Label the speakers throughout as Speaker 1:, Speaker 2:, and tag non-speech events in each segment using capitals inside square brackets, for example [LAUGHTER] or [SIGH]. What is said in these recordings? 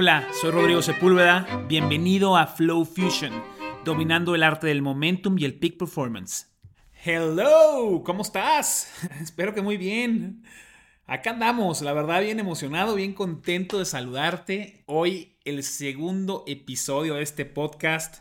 Speaker 1: Hola, soy Rodrigo Sepúlveda. Bienvenido a Flow Fusion, dominando el arte del momentum y el peak performance. Hello, ¿cómo estás? [LAUGHS] Espero que muy bien. Acá andamos, la verdad bien emocionado, bien contento de saludarte. Hoy el segundo episodio de este podcast.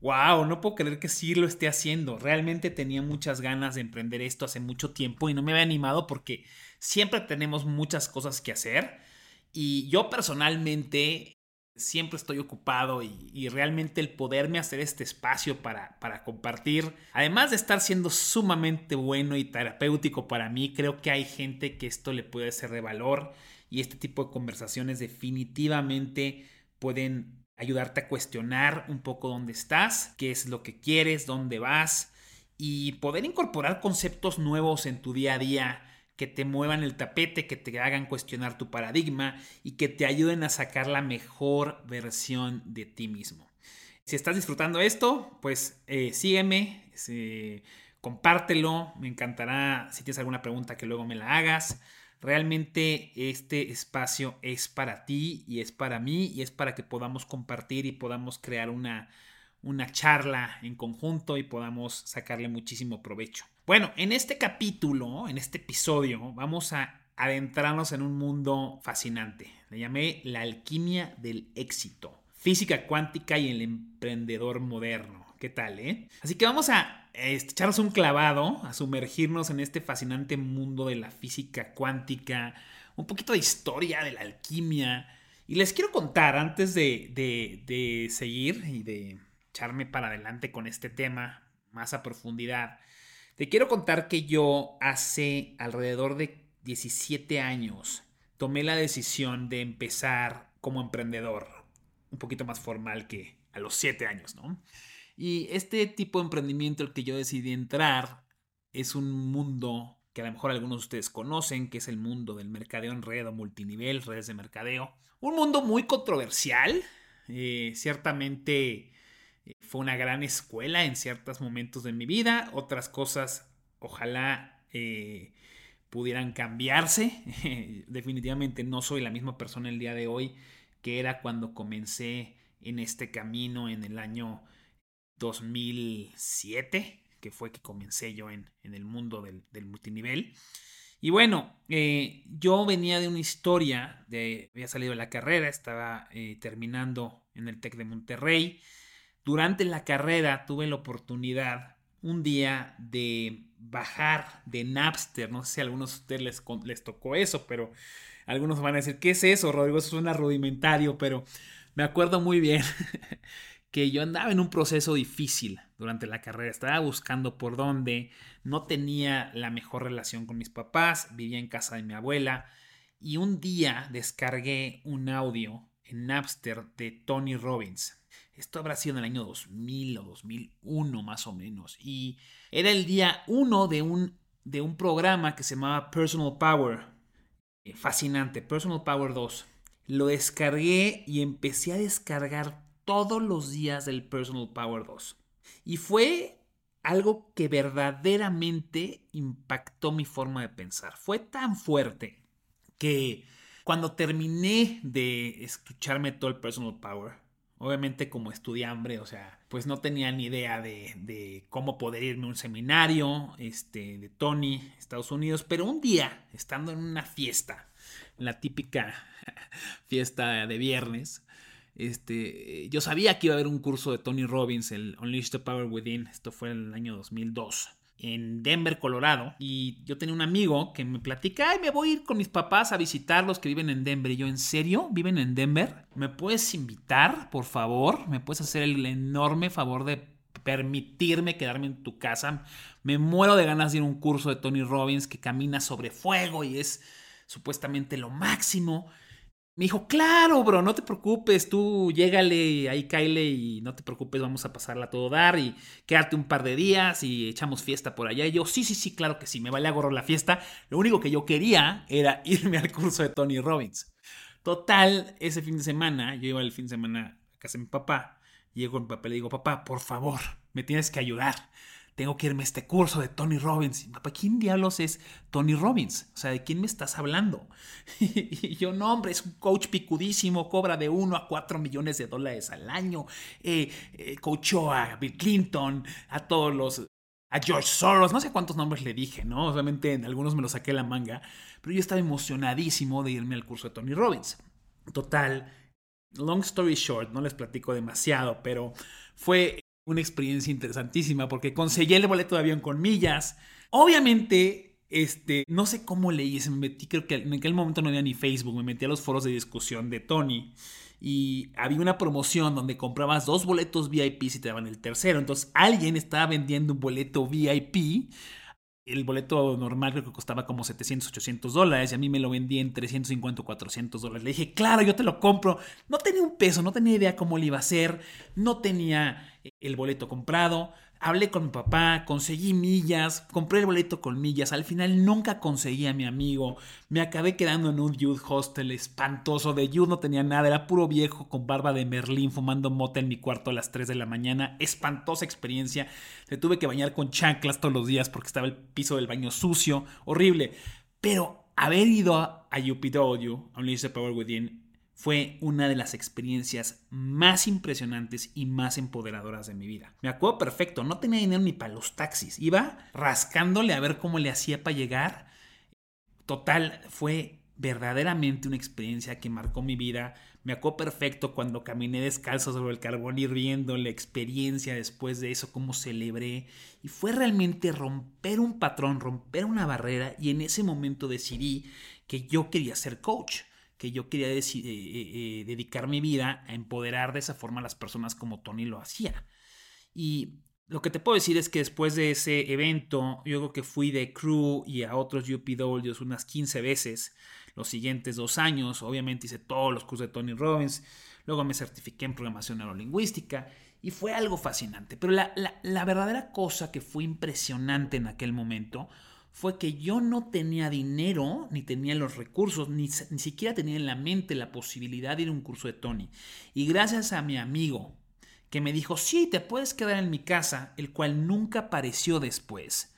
Speaker 1: Wow, no puedo creer que sí lo esté haciendo. Realmente tenía muchas ganas de emprender esto hace mucho tiempo y no me había animado porque siempre tenemos muchas cosas que hacer. Y yo personalmente siempre estoy ocupado y, realmente el poderme hacer este espacio para, para, compartir, además de estar siendo sumamente bueno y terapéutico para mí, creo que hay gente que esto le puede ser de valor y este tipo de conversaciones definitivamente pueden ayudarte a cuestionar un poco dónde estás, qué es lo que quieres, dónde vas y poder incorporar conceptos nuevos en tu día a día que te muevan el tapete, que te hagan cuestionar tu paradigma y que te ayuden a sacar la mejor versión de ti mismo. Si estás disfrutando esto, pues eh, sígueme, compártelo, me encantará si tienes alguna pregunta que luego me la hagas. Realmente este espacio es para ti y es para mí y es para que podamos compartir y podamos crear una, una charla en conjunto y podamos sacarle muchísimo provecho. Bueno, en este capítulo, en este episodio, vamos a adentrarnos en un mundo fascinante. Le llamé la alquimia del éxito, física cuántica y el emprendedor moderno. ¿Qué tal, eh? Así que vamos a este, echarnos un clavado, a sumergirnos en este fascinante mundo de la física cuántica, un poquito de historia de la alquimia. Y les quiero contar, antes de, de seguir y de echarme para adelante con este tema más a profundidad, te quiero contar que yo hace alrededor de 17 años tomé la decisión de empezar como emprendedor, un poquito más formal que a los 7 años, ¿no? Y este tipo de emprendimiento el que yo decidí entrar es un mundo que a lo mejor algunos de ustedes conocen, que es el mundo del mercadeo en red o multinivel, redes de mercadeo. Un mundo muy controversial, eh, ciertamente fue una gran escuela en ciertos momentos de mi vida, otras cosas ojalá eh, pudieran cambiarse. [LAUGHS] Definitivamente no soy la misma persona el día de hoy que era cuando comencé en este camino en el año 2007, que fue que comencé yo en, el mundo del, multinivel. Y bueno, eh, yo venía de una historia, de, había salido de la carrera, estaba terminando en el TEC de Monterrey, durante la carrera tuve la oportunidad un día de bajar de Napster. No sé si a algunos de ustedes les, les tocó eso, pero algunos van a decir, ¿qué es eso, Rodrigo? Eso suena rudimentario, pero me acuerdo muy bien [LAUGHS] que yo andaba en un proceso difícil durante la carrera. Estaba buscando por dónde, no tenía la mejor relación con mis papás, vivía en casa de mi abuela y un día descargué un audio en Napster de Tony Robbins. Esto habrá sido en el año 2000 o 2001 más o menos. Y era el día 1 de un, de un programa que se llamaba Personal Power. Eh, fascinante, Personal Power 2. Lo descargué y empecé a descargar todos los días del Personal Power 2. Y fue algo que verdaderamente impactó mi forma de pensar. Fue tan fuerte que cuando terminé de escucharme todo el Personal Power, Obviamente como estudiante, o sea, pues no tenía ni idea de, cómo poder irme a un seminario este, de Tony, Estados Unidos, pero un día, estando en una fiesta, la típica [LAUGHS] fiesta de viernes, este, yo sabía que iba a haber un curso de Tony Robbins, el Unleash the Power Within, esto fue en el año 2002 en Denver, Colorado. Y yo tenía un amigo que me platica, ay, me voy a ir con mis papás a visitar los que viven en Denver. Y yo, ¿en serio? ¿Viven en Denver? ¿Me puedes invitar, por favor? ¿Me puedes hacer el enorme favor de permitirme quedarme en tu casa? Me muero de ganas de ir a un curso de Tony Robbins que camina sobre fuego y es supuestamente lo máximo. Me dijo, claro, bro, no te preocupes, tú llégale, ahí caile y no te preocupes, vamos a pasarla a todo dar y quédate un par de días y echamos fiesta por allá. Y yo, sí, sí, sí, claro que sí, me vale a gorro la fiesta. Lo único que yo quería era [LAUGHS] irme al curso de Tony Robbins. Total, ese fin de semana, yo iba el fin de semana a casa de mi papá, llego a mi papá y le digo, papá, por favor, me tienes que ayudar. Tengo que irme a este curso de Tony Robbins. Papá, ¿quién diablos es Tony Robbins? O sea, ¿de quién me estás hablando? [LAUGHS] y yo, no, hombre, es un coach picudísimo, cobra de 1 a 4 millones de dólares al año. Eh, eh, coachó a Bill Clinton, a todos los a George Soros, no sé cuántos nombres le dije, ¿no? Obviamente en algunos me los saqué la manga, pero yo estaba emocionadísimo de irme al curso de Tony Robbins. Total, long story short, no les platico demasiado, pero fue una experiencia interesantísima porque conseguí el boleto de avión con millas. Obviamente, este, no sé cómo le hice, me metí, creo que en aquel momento no había ni Facebook, me metí a los foros de discusión de Tony y había una promoción donde comprabas dos boletos VIP y te daban el tercero. Entonces alguien estaba vendiendo un boleto VIP el boleto normal creo que costaba como 700, 800 dólares y a mí me lo vendí en 350, 400 dólares. Le dije, claro, yo te lo compro. No tenía un peso, no tenía idea cómo lo iba a hacer, no tenía el boleto comprado. Hablé con mi papá, conseguí millas, compré el boleto con millas. Al final nunca conseguí a mi amigo. Me acabé quedando en un youth hostel espantoso. De youth no tenía nada, era puro viejo con barba de Merlín fumando mota en mi cuarto a las 3 de la mañana. Espantosa experiencia. Me tuve que bañar con chanclas todos los días porque estaba el piso del baño sucio. Horrible. Pero haber ido a, UPW, a Unleash Power Within, fue una de las experiencias más impresionantes y más empoderadoras de mi vida. Me acuerdo perfecto, no tenía dinero ni para los taxis, iba rascándole a ver cómo le hacía para llegar. Total, fue verdaderamente una experiencia que marcó mi vida. Me acuerdo perfecto cuando caminé descalzo sobre el carbón hirviendo, la experiencia después de eso, cómo celebré. Y fue realmente romper un patrón, romper una barrera y en ese momento decidí que yo quería ser coach que yo quería eh, eh, eh, dedicar mi vida a empoderar de esa forma a las personas como Tony lo hacía. Y lo que te puedo decir es que después de ese evento, yo creo que fui de crew y a otros UPWs unas 15 veces los siguientes dos años. Obviamente hice todos los cursos de Tony Robbins. Luego me certifiqué en programación neurolingüística y fue algo fascinante. Pero la, la verdadera cosa que fue impresionante en aquel momento fue que yo no tenía dinero, ni tenía los recursos, ni, ni, siquiera tenía en la mente la posibilidad de ir a un curso de Tony. Y gracias a mi amigo, que me dijo, sí, te puedes quedar en mi casa, el cual nunca apareció después,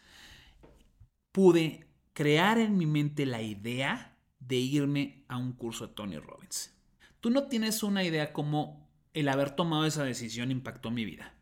Speaker 1: pude crear en mi mente la idea de irme a un curso de Tony Robbins. Tú no tienes una idea cómo el haber tomado esa decisión impactó mi vida.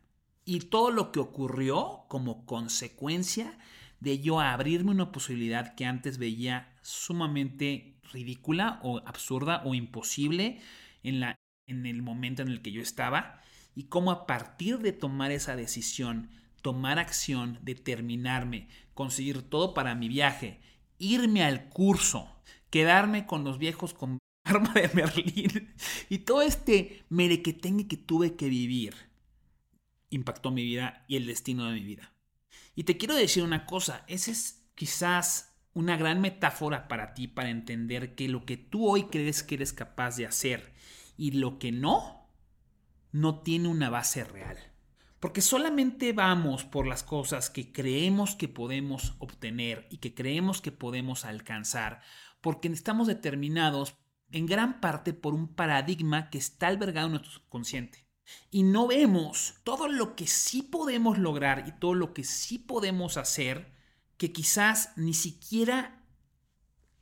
Speaker 1: Y todo lo que ocurrió como consecuencia de yo abrirme una posibilidad que antes veía sumamente ridícula o absurda o imposible en, la, en el momento en el que yo estaba y cómo a partir de tomar esa decisión, tomar acción, determinarme, conseguir todo para mi viaje, irme al curso, quedarme con los viejos con [LAUGHS] arma de Merlín y todo este merequetengue que tuve que vivir impactó mi vida y el destino de mi vida. Y te quiero decir una cosa, esa es quizás una gran metáfora para ti para entender que lo que tú hoy crees que eres capaz de hacer y lo que no, no tiene una base real. Porque solamente vamos por las cosas que creemos que podemos obtener y que creemos que podemos alcanzar, porque estamos determinados en gran parte por un paradigma que está albergado en nuestro subconsciente y no vemos todo lo que sí podemos lograr y todo lo que sí podemos hacer que quizás ni siquiera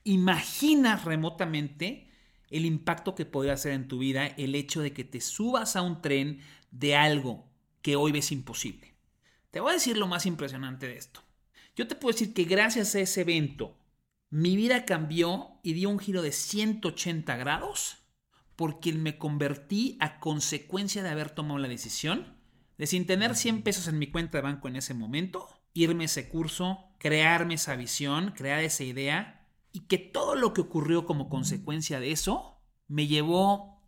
Speaker 1: imaginas remotamente el impacto que podría hacer en tu vida el hecho de que te subas a un tren de algo que hoy ves imposible. Te voy a decir lo más impresionante de esto. Yo te puedo decir que gracias a ese evento mi vida cambió y dio un giro de 180 grados porque me convertí a consecuencia de haber tomado la decisión de sin tener 100 pesos en mi cuenta de banco en ese momento, irme a ese curso, crearme esa visión, crear esa idea y que todo lo que ocurrió como consecuencia de eso me llevó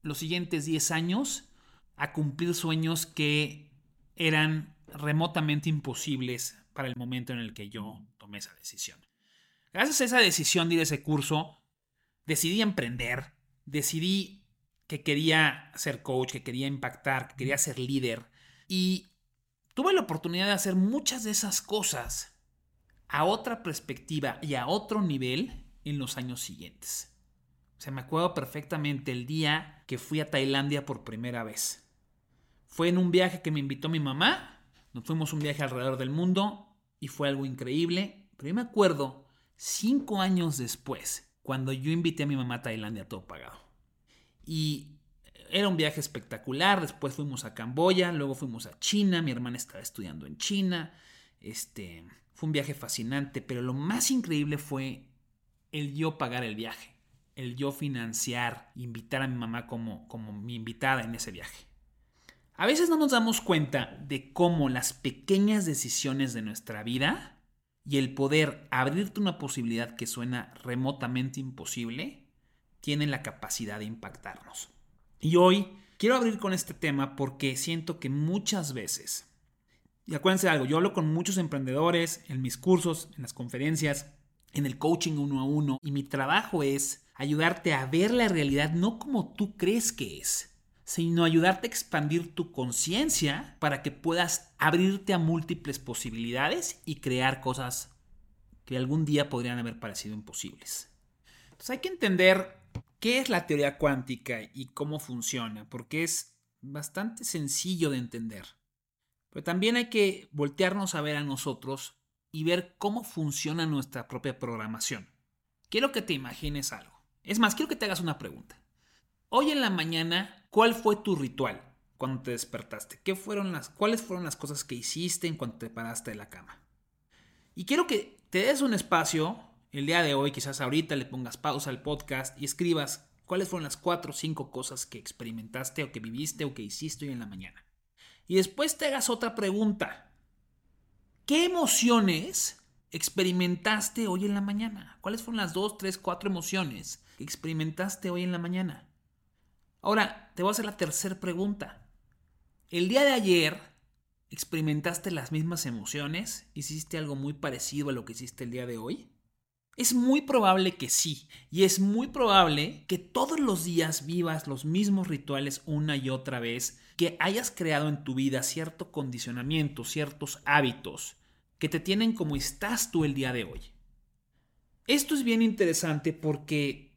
Speaker 1: los siguientes 10 años a cumplir sueños que eran remotamente imposibles para el momento en el que yo tomé esa decisión. Gracias a esa decisión de ir a ese curso, decidí emprender, decidí que quería ser coach, que quería impactar, que quería ser líder. Y tuve la oportunidad de hacer muchas de esas cosas a otra perspectiva y a otro nivel en los años siguientes. Se me acuerdo perfectamente el día que fui a Tailandia por primera vez. Fue en un viaje que me invitó mi mamá. Nos fuimos un viaje alrededor del mundo y fue algo increíble. Pero yo me acuerdo, cinco años después, cuando yo invité a mi mamá a Tailandia todo pagado. Y era un viaje espectacular. Después fuimos a Camboya, luego fuimos a China. Mi hermana estaba estudiando en China. Este, fue un viaje fascinante, pero lo más increíble fue el yo pagar el viaje, el yo financiar, invitar a mi mamá como, como mi invitada en ese viaje. A veces no nos damos cuenta de cómo las pequeñas decisiones de nuestra vida y el poder abrirte una posibilidad que suena remotamente imposible tienen la capacidad de impactarnos. Y hoy quiero abrir con este tema porque siento que muchas veces, y acuérdense de algo, yo hablo con muchos emprendedores en mis cursos, en las conferencias, en el coaching uno a uno, y mi trabajo es ayudarte a ver la realidad no como tú crees que es, sino ayudarte a expandir tu conciencia para que puedas abrirte a múltiples posibilidades y crear cosas que algún día podrían haber parecido imposibles. Entonces hay que entender ¿Qué es la teoría cuántica y cómo funciona? Porque es bastante sencillo de entender. Pero también hay que voltearnos a ver a nosotros y ver cómo funciona nuestra propia programación. Quiero que te imagines algo. Es más, quiero que te hagas una pregunta. Hoy en la mañana, ¿cuál fue tu ritual cuando te despertaste? ¿Qué fueron las, ¿Cuáles fueron las cosas que hiciste en cuanto te paraste de la cama? Y quiero que te des un espacio el día de hoy, quizás ahorita le pongas pausa al podcast y escribas cuáles fueron las cuatro o cinco cosas que experimentaste o que viviste o que hiciste hoy en la mañana. Y después te hagas otra pregunta. ¿Qué emociones experimentaste hoy en la mañana? ¿Cuáles fueron las dos, tres, cuatro emociones que experimentaste hoy en la mañana? Ahora, te voy a hacer la tercera pregunta. El día de ayer, ¿experimentaste las mismas emociones? ¿Hiciste algo muy parecido a lo que hiciste el día de hoy? Es muy probable que sí, y es muy probable que todos los días vivas los mismos rituales una y otra vez, que hayas creado en tu vida cierto condicionamiento, ciertos hábitos que te tienen como estás tú el día de hoy. Esto es bien interesante porque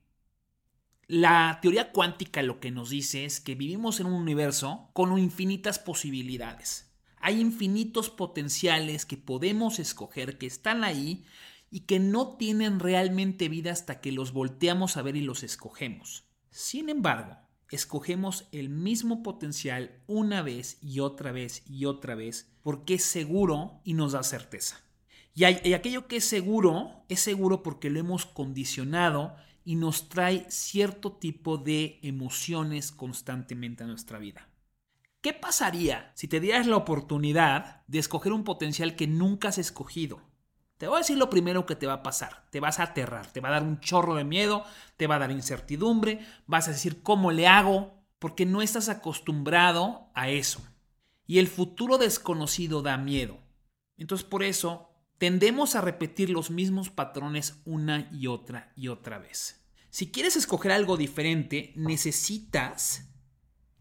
Speaker 1: la teoría cuántica lo que nos dice es que vivimos en un universo con infinitas posibilidades. Hay infinitos potenciales que podemos escoger, que están ahí y que no tienen realmente vida hasta que los volteamos a ver y los escogemos. Sin embargo, escogemos el mismo potencial una vez y otra vez y otra vez porque es seguro y nos da certeza. Y, aquello que es seguro es seguro porque lo hemos condicionado y nos trae cierto tipo de emociones constantemente a nuestra vida. ¿Qué pasaría si te dieras la oportunidad de escoger un potencial que nunca has escogido? Te voy a decir lo primero que te va a pasar. Te vas a aterrar, te va a dar un chorro de miedo, te va a dar incertidumbre, vas a decir cómo le hago, porque no estás acostumbrado a eso. Y el futuro desconocido da miedo. Entonces por eso tendemos a repetir los mismos patrones una y otra y otra vez. Si quieres escoger algo diferente, necesitas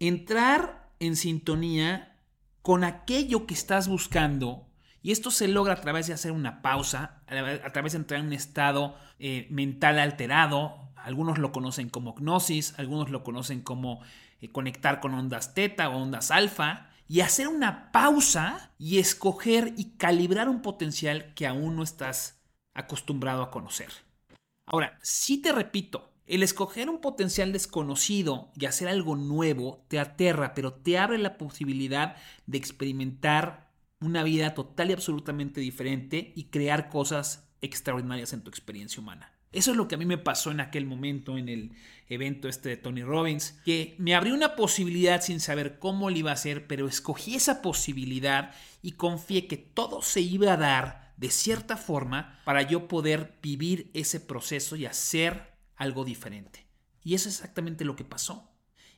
Speaker 1: entrar en sintonía con aquello que estás buscando y esto se logra a través de hacer una pausa, a través de entrar en un estado eh, mental alterado. Algunos lo conocen como gnosis, algunos lo conocen como eh, conectar con ondas teta o ondas alfa. Y hacer una pausa y escoger y calibrar un potencial que aún no estás acostumbrado a conocer. Ahora, si te repito, el escoger un potencial desconocido y hacer algo nuevo te aterra, pero te abre la posibilidad de experimentar una vida total y absolutamente diferente y crear cosas extraordinarias en tu experiencia humana. Eso es lo que a mí me pasó en aquel momento en el evento este de Tony Robbins, que me abrió una posibilidad sin saber cómo lo iba a hacer, pero escogí esa posibilidad y confié que todo se iba a dar de cierta forma para yo poder vivir ese proceso y hacer algo diferente. Y eso es exactamente lo que pasó.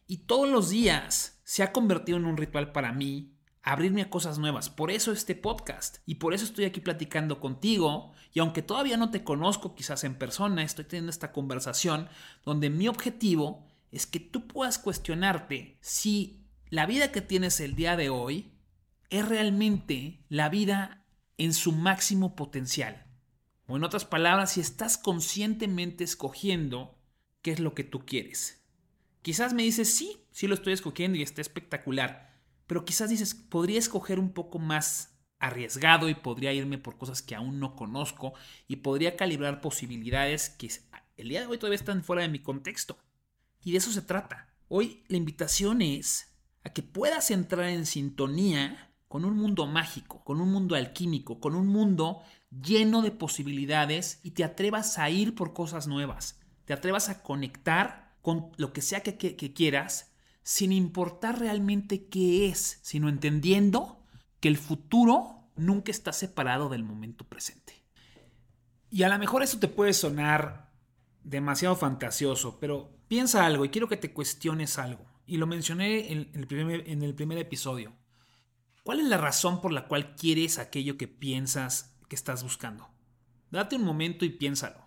Speaker 1: Y todos los días se ha convertido en un ritual para mí abrirme a cosas nuevas. Por eso este podcast y por eso estoy aquí platicando contigo. Y aunque todavía no te conozco quizás en persona, estoy teniendo esta conversación donde mi objetivo es que tú puedas cuestionarte si la vida que tienes el día de hoy es realmente la vida en su máximo potencial. O en otras palabras, si estás conscientemente escogiendo qué es lo que tú quieres. Quizás me dices, sí, sí lo estoy escogiendo y está espectacular pero quizás dices, podría escoger un poco más arriesgado y podría irme por cosas que aún no conozco y podría calibrar posibilidades que el día de hoy todavía están fuera de mi contexto. Y de eso se trata. Hoy la invitación es a que puedas entrar en sintonía con un mundo mágico, con un mundo alquímico, con un mundo lleno de posibilidades y te atrevas a ir por cosas nuevas, te atrevas a conectar con lo que sea que, que quieras sin importar realmente qué es, sino entendiendo que el futuro nunca está separado del momento presente. Y a lo mejor eso te puede sonar demasiado fantasioso, pero piensa algo y quiero que te cuestiones algo. Y lo mencioné en el primer, en el primer episodio. ¿Cuál es la razón por la cual quieres aquello que piensas que estás buscando? Date un momento y piénsalo.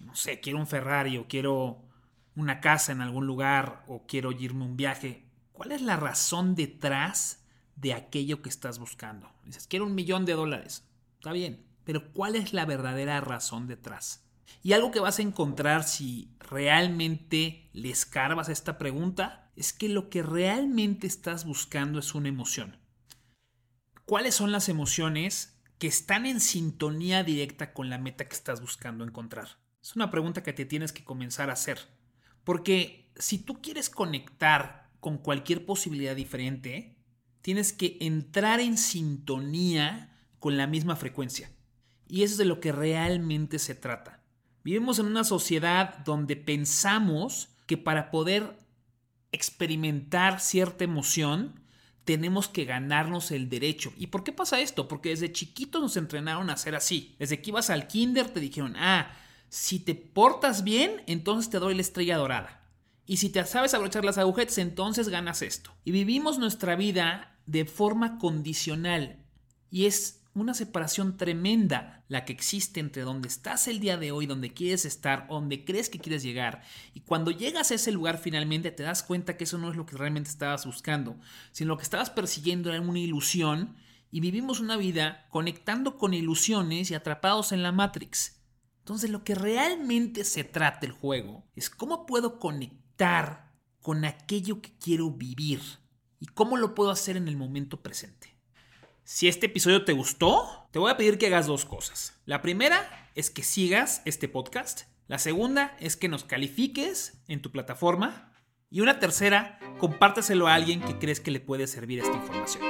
Speaker 1: No sé, quiero un Ferrari o quiero una casa en algún lugar o quiero irme un viaje. ¿Cuál es la razón detrás de aquello que estás buscando? Dices, quiero un millón de dólares. Está bien, pero ¿cuál es la verdadera razón detrás? Y algo que vas a encontrar si realmente le escarbas esta pregunta es que lo que realmente estás buscando es una emoción. ¿Cuáles son las emociones que están en sintonía directa con la meta que estás buscando encontrar? Es una pregunta que te tienes que comenzar a hacer. Porque si tú quieres conectar con cualquier posibilidad diferente, tienes que entrar en sintonía con la misma frecuencia. Y eso es de lo que realmente se trata. Vivimos en una sociedad donde pensamos que para poder experimentar cierta emoción tenemos que ganarnos el derecho. ¿Y por qué pasa esto? Porque desde chiquitos nos entrenaron a ser así. Desde que ibas al kinder te dijeron, ah, si te portas bien, entonces te doy la estrella dorada. Y si te sabes abrochar las agujetas, entonces ganas esto. Y vivimos nuestra vida de forma condicional. Y es una separación tremenda la que existe entre donde estás el día de hoy, donde quieres estar, donde crees que quieres llegar. Y cuando llegas a ese lugar finalmente te das cuenta que eso no es lo que realmente estabas buscando, sino lo que estabas persiguiendo era una ilusión y vivimos una vida conectando con ilusiones y atrapados en la Matrix. Entonces lo que realmente se trata el juego es cómo puedo conectar con aquello que quiero vivir y cómo lo puedo hacer en el momento presente. Si este episodio te gustó, te voy a pedir que hagas dos cosas. La primera es que sigas este podcast. La segunda es que nos califiques en tu plataforma. Y una tercera, compártaselo a alguien que crees que le puede servir esta información.